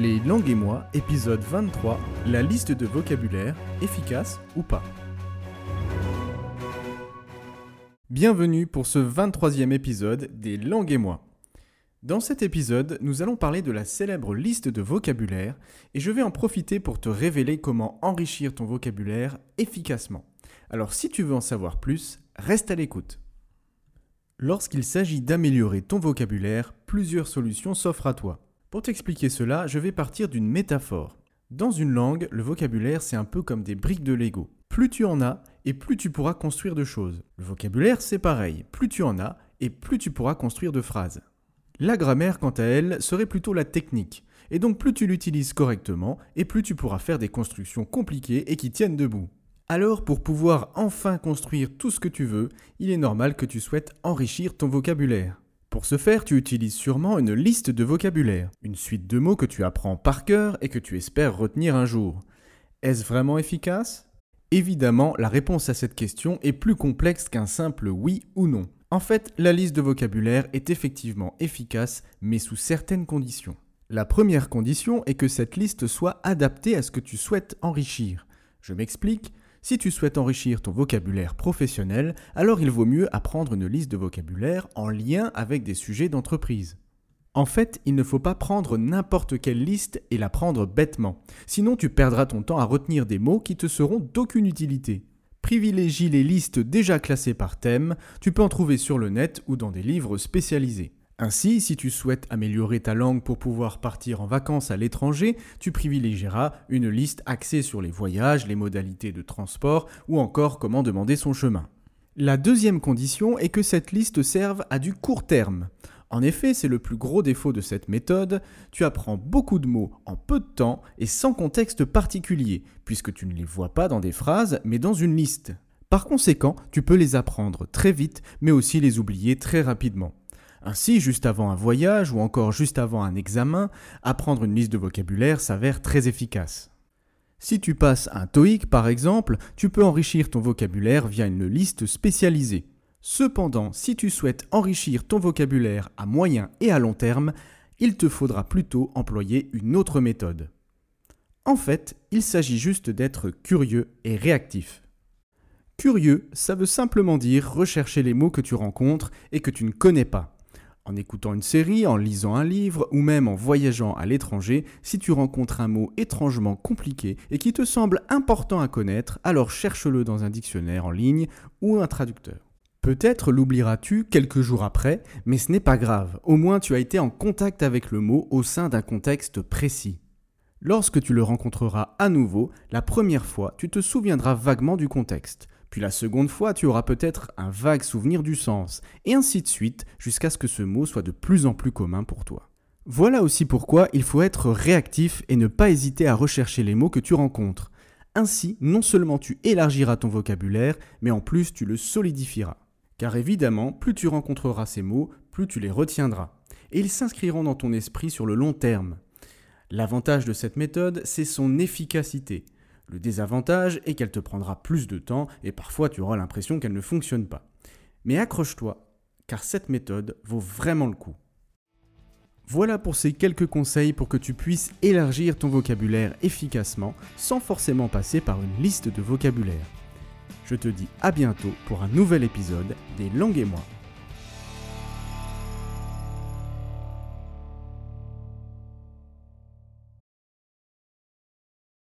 Les langues et moi, épisode 23, la liste de vocabulaire, efficace ou pas. Bienvenue pour ce 23e épisode des langues et moi. Dans cet épisode, nous allons parler de la célèbre liste de vocabulaire et je vais en profiter pour te révéler comment enrichir ton vocabulaire efficacement. Alors si tu veux en savoir plus, reste à l'écoute. Lorsqu'il s'agit d'améliorer ton vocabulaire, plusieurs solutions s'offrent à toi. Pour t'expliquer cela, je vais partir d'une métaphore. Dans une langue, le vocabulaire, c'est un peu comme des briques de Lego. Plus tu en as, et plus tu pourras construire de choses. Le vocabulaire, c'est pareil. Plus tu en as, et plus tu pourras construire de phrases. La grammaire, quant à elle, serait plutôt la technique. Et donc plus tu l'utilises correctement, et plus tu pourras faire des constructions compliquées et qui tiennent debout. Alors pour pouvoir enfin construire tout ce que tu veux, il est normal que tu souhaites enrichir ton vocabulaire. Pour ce faire, tu utilises sûrement une liste de vocabulaire, une suite de mots que tu apprends par cœur et que tu espères retenir un jour. Est-ce vraiment efficace? Évidemment, la réponse à cette question est plus complexe qu'un simple oui ou non. En fait, la liste de vocabulaire est effectivement efficace, mais sous certaines conditions. La première condition est que cette liste soit adaptée à ce que tu souhaites enrichir. Je m'explique, si tu souhaites enrichir ton vocabulaire professionnel, alors il vaut mieux apprendre une liste de vocabulaire en lien avec des sujets d'entreprise. En fait, il ne faut pas prendre n'importe quelle liste et la prendre bêtement, sinon tu perdras ton temps à retenir des mots qui te seront d'aucune utilité. Privilégie les listes déjà classées par thème, tu peux en trouver sur le net ou dans des livres spécialisés. Ainsi, si tu souhaites améliorer ta langue pour pouvoir partir en vacances à l'étranger, tu privilégieras une liste axée sur les voyages, les modalités de transport ou encore comment demander son chemin. La deuxième condition est que cette liste serve à du court terme. En effet, c'est le plus gros défaut de cette méthode, tu apprends beaucoup de mots en peu de temps et sans contexte particulier, puisque tu ne les vois pas dans des phrases, mais dans une liste. Par conséquent, tu peux les apprendre très vite, mais aussi les oublier très rapidement. Ainsi, juste avant un voyage ou encore juste avant un examen, apprendre une liste de vocabulaire s'avère très efficace. Si tu passes un TOEIC par exemple, tu peux enrichir ton vocabulaire via une liste spécialisée. Cependant, si tu souhaites enrichir ton vocabulaire à moyen et à long terme, il te faudra plutôt employer une autre méthode. En fait, il s'agit juste d'être curieux et réactif. Curieux, ça veut simplement dire rechercher les mots que tu rencontres et que tu ne connais pas. En écoutant une série, en lisant un livre ou même en voyageant à l'étranger, si tu rencontres un mot étrangement compliqué et qui te semble important à connaître, alors cherche-le dans un dictionnaire en ligne ou un traducteur. Peut-être l'oublieras-tu quelques jours après, mais ce n'est pas grave, au moins tu as été en contact avec le mot au sein d'un contexte précis. Lorsque tu le rencontreras à nouveau, la première fois, tu te souviendras vaguement du contexte. Puis la seconde fois, tu auras peut-être un vague souvenir du sens, et ainsi de suite, jusqu'à ce que ce mot soit de plus en plus commun pour toi. Voilà aussi pourquoi il faut être réactif et ne pas hésiter à rechercher les mots que tu rencontres. Ainsi, non seulement tu élargiras ton vocabulaire, mais en plus tu le solidifieras. Car évidemment, plus tu rencontreras ces mots, plus tu les retiendras. Et ils s'inscriront dans ton esprit sur le long terme. L'avantage de cette méthode, c'est son efficacité. Le désavantage est qu'elle te prendra plus de temps et parfois tu auras l'impression qu'elle ne fonctionne pas. Mais accroche-toi, car cette méthode vaut vraiment le coup. Voilà pour ces quelques conseils pour que tu puisses élargir ton vocabulaire efficacement sans forcément passer par une liste de vocabulaire. Je te dis à bientôt pour un nouvel épisode des Langues et moi.